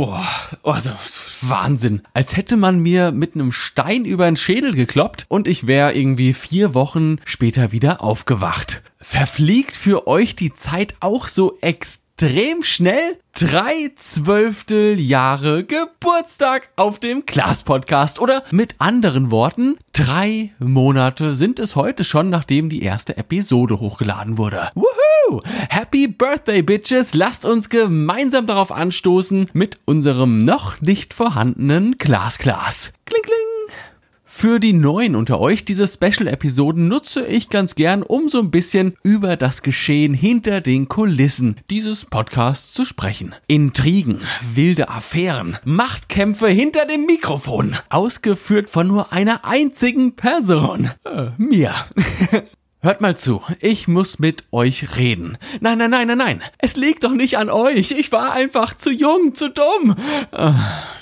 Oh, also Wahnsinn. Als hätte man mir mit einem Stein über den Schädel gekloppt und ich wäre irgendwie vier Wochen später wieder aufgewacht. Verfliegt für euch die Zeit auch so extrem schnell? Drei Zwölfteljahre Geburtstag auf dem Klaas Podcast oder mit anderen Worten, drei Monate sind es heute schon, nachdem die erste Episode hochgeladen wurde. Woohoo! Happy Birthday, Bitches! Lasst uns gemeinsam darauf anstoßen mit unserem noch nicht vorhandenen Klaas Klaas. Kling, kling! Für die Neuen unter euch, diese Special-Episoden nutze ich ganz gern, um so ein bisschen über das Geschehen hinter den Kulissen dieses Podcasts zu sprechen. Intrigen, wilde Affären, Machtkämpfe hinter dem Mikrofon, ausgeführt von nur einer einzigen Person. Äh, mir. Hört mal zu, ich muss mit euch reden. Nein, nein, nein, nein, nein. Es liegt doch nicht an euch. Ich war einfach zu jung, zu dumm.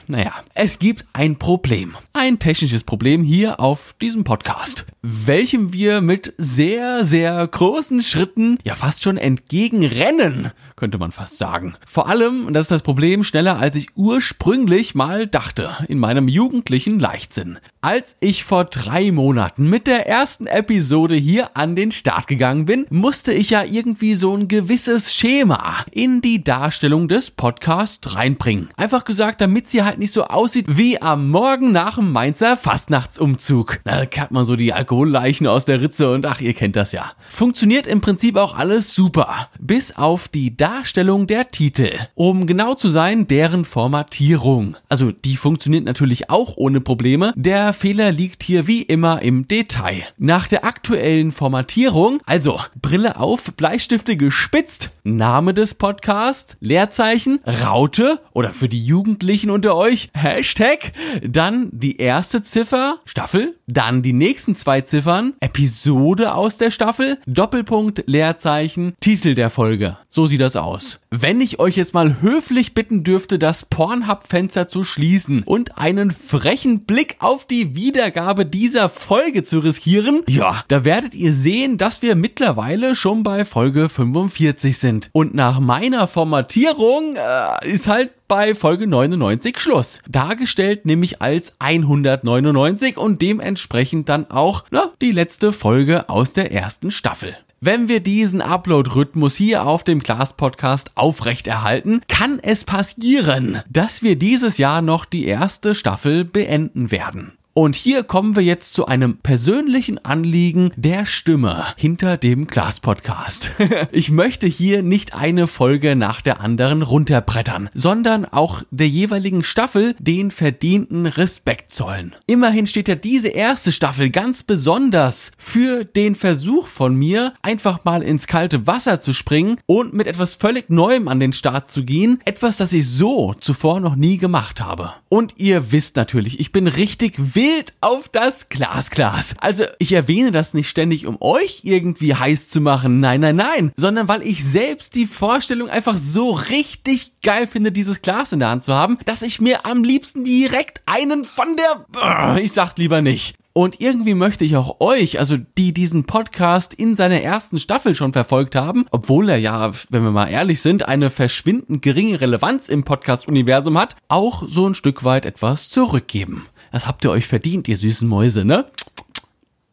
Naja, es gibt ein Problem. Ein technisches Problem hier auf diesem Podcast, welchem wir mit sehr, sehr großen Schritten ja fast schon entgegenrennen, könnte man fast sagen. Vor allem, und das ist das Problem, schneller als ich ursprünglich mal dachte, in meinem jugendlichen Leichtsinn. Als ich vor drei Monaten mit der ersten Episode hier an den Start gegangen bin, musste ich ja irgendwie so ein gewisses Schema in die Darstellung des Podcasts reinbringen. Einfach gesagt, damit sie halt nicht so aussieht wie am Morgen nach dem Mainzer Fastnachtsumzug. Da hat man so die Alkoholleichen aus der Ritze und ach, ihr kennt das ja. Funktioniert im Prinzip auch alles super. Bis auf die Darstellung der Titel. Um genau zu sein, deren Formatierung. Also die funktioniert natürlich auch ohne Probleme. Der Fehler liegt hier wie immer im Detail. Nach der aktuellen Formatierung, also Brille auf, Bleistifte gespitzt, Name des Podcasts, Leerzeichen, Raute oder für die Jugendlichen unter euch, Hashtag, dann die erste Ziffer, Staffel, dann die nächsten zwei Ziffern, Episode aus der Staffel, Doppelpunkt, Leerzeichen, Titel der Folge. So sieht das aus. Wenn ich euch jetzt mal höflich bitten dürfte, das Pornhub-Fenster zu schließen und einen frechen Blick auf die Wiedergabe dieser Folge zu riskieren, ja, da werdet ihr sehen, dass wir mittlerweile schon bei Folge 45 sind. Und nach meiner Formatierung äh, ist halt bei Folge 99 Schluss. Dargestellt nämlich als 199 und dementsprechend dann auch na, die letzte Folge aus der ersten Staffel. Wenn wir diesen Upload-Rhythmus hier auf dem Class Podcast aufrechterhalten, kann es passieren, dass wir dieses Jahr noch die erste Staffel beenden werden. Und hier kommen wir jetzt zu einem persönlichen Anliegen der Stimme hinter dem Glas Podcast. ich möchte hier nicht eine Folge nach der anderen runterbrettern, sondern auch der jeweiligen Staffel den verdienten Respekt zollen. Immerhin steht ja diese erste Staffel ganz besonders für den Versuch von mir, einfach mal ins kalte Wasser zu springen und mit etwas völlig Neuem an den Start zu gehen. Etwas, das ich so zuvor noch nie gemacht habe. Und ihr wisst natürlich, ich bin richtig wild wild auf das Glasglas. Also ich erwähne das nicht ständig, um euch irgendwie heiß zu machen. Nein, nein, nein. Sondern weil ich selbst die Vorstellung einfach so richtig geil finde, dieses Glas in der Hand zu haben, dass ich mir am liebsten direkt einen von der... Ich sag's lieber nicht. Und irgendwie möchte ich auch euch, also die diesen Podcast in seiner ersten Staffel schon verfolgt haben, obwohl er ja, wenn wir mal ehrlich sind, eine verschwindend geringe Relevanz im Podcast-Universum hat, auch so ein Stück weit etwas zurückgeben. Das habt ihr euch verdient, ihr süßen Mäuse, ne?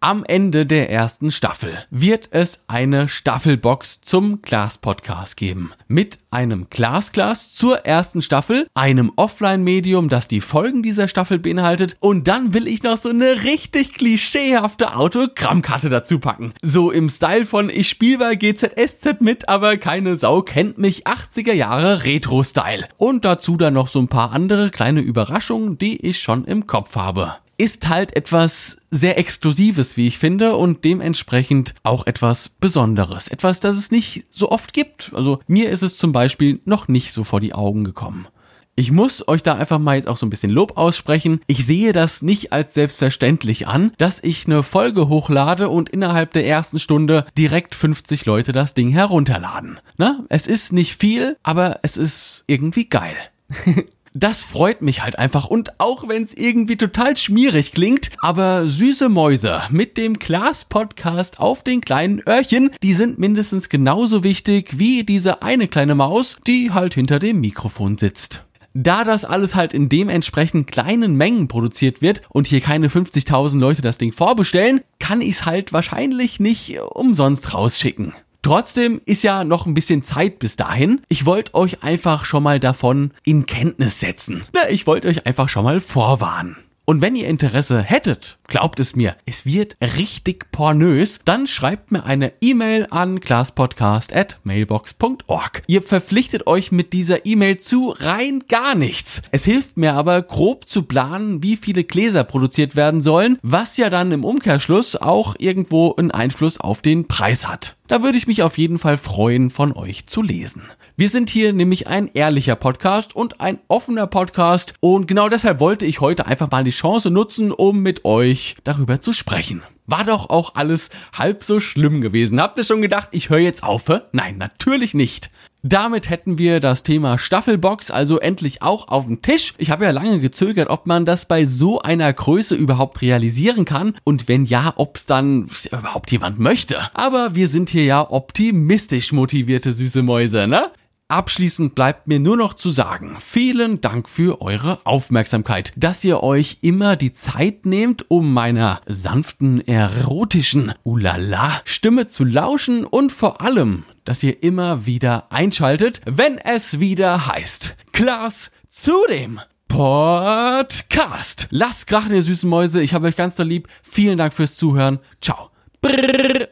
Am Ende der ersten Staffel wird es eine Staffelbox zum Glas Podcast geben. Mit einem Glasglas zur ersten Staffel, einem Offline-Medium, das die Folgen dieser Staffel beinhaltet und dann will ich noch so eine richtig klischeehafte Autogrammkarte dazu packen. So im Style von ich spiele bei GZSZ mit, aber keine Sau kennt mich 80er Jahre Retro-Style. Und dazu dann noch so ein paar andere kleine Überraschungen, die ich schon im Kopf habe ist halt etwas sehr Exklusives, wie ich finde, und dementsprechend auch etwas Besonderes. Etwas, das es nicht so oft gibt. Also mir ist es zum Beispiel noch nicht so vor die Augen gekommen. Ich muss euch da einfach mal jetzt auch so ein bisschen Lob aussprechen. Ich sehe das nicht als selbstverständlich an, dass ich eine Folge hochlade und innerhalb der ersten Stunde direkt 50 Leute das Ding herunterladen. Na, es ist nicht viel, aber es ist irgendwie geil. Das freut mich halt einfach und auch wenn es irgendwie total schmierig klingt, aber süße Mäuse mit dem Klaas Podcast auf den kleinen Öhrchen, die sind mindestens genauso wichtig wie diese eine kleine Maus, die halt hinter dem Mikrofon sitzt. Da das alles halt in dementsprechend kleinen Mengen produziert wird und hier keine 50.000 Leute das Ding vorbestellen, kann ich es halt wahrscheinlich nicht umsonst rausschicken. Trotzdem ist ja noch ein bisschen Zeit bis dahin. Ich wollte euch einfach schon mal davon in Kenntnis setzen. Na, ich wollte euch einfach schon mal vorwarnen. Und wenn ihr Interesse hättet, glaubt es mir, es wird richtig pornös, dann schreibt mir eine E-Mail an classpodcast@mailbox.org. Ihr verpflichtet euch mit dieser E-Mail zu rein gar nichts. Es hilft mir aber grob zu planen, wie viele Gläser produziert werden sollen, was ja dann im Umkehrschluss auch irgendwo einen Einfluss auf den Preis hat. Da würde ich mich auf jeden Fall freuen, von euch zu lesen. Wir sind hier nämlich ein ehrlicher Podcast und ein offener Podcast und genau deshalb wollte ich heute einfach mal die Chance nutzen, um mit euch darüber zu sprechen. War doch auch alles halb so schlimm gewesen. Habt ihr schon gedacht, ich höre jetzt auf? Nein, natürlich nicht. Damit hätten wir das Thema Staffelbox also endlich auch auf dem Tisch. Ich habe ja lange gezögert, ob man das bei so einer Größe überhaupt realisieren kann und wenn ja, ob es dann überhaupt jemand möchte. Aber wir sind hier ja optimistisch motivierte süße Mäuse, ne? Abschließend bleibt mir nur noch zu sagen, vielen Dank für eure Aufmerksamkeit, dass ihr euch immer die Zeit nehmt, um meiner sanften, erotischen, ulala Stimme zu lauschen und vor allem, dass ihr immer wieder einschaltet, wenn es wieder heißt, Klaas zu dem Podcast. Lasst krachen, ihr süßen Mäuse, ich habe euch ganz so lieb. Vielen Dank fürs Zuhören. Ciao. Brrr.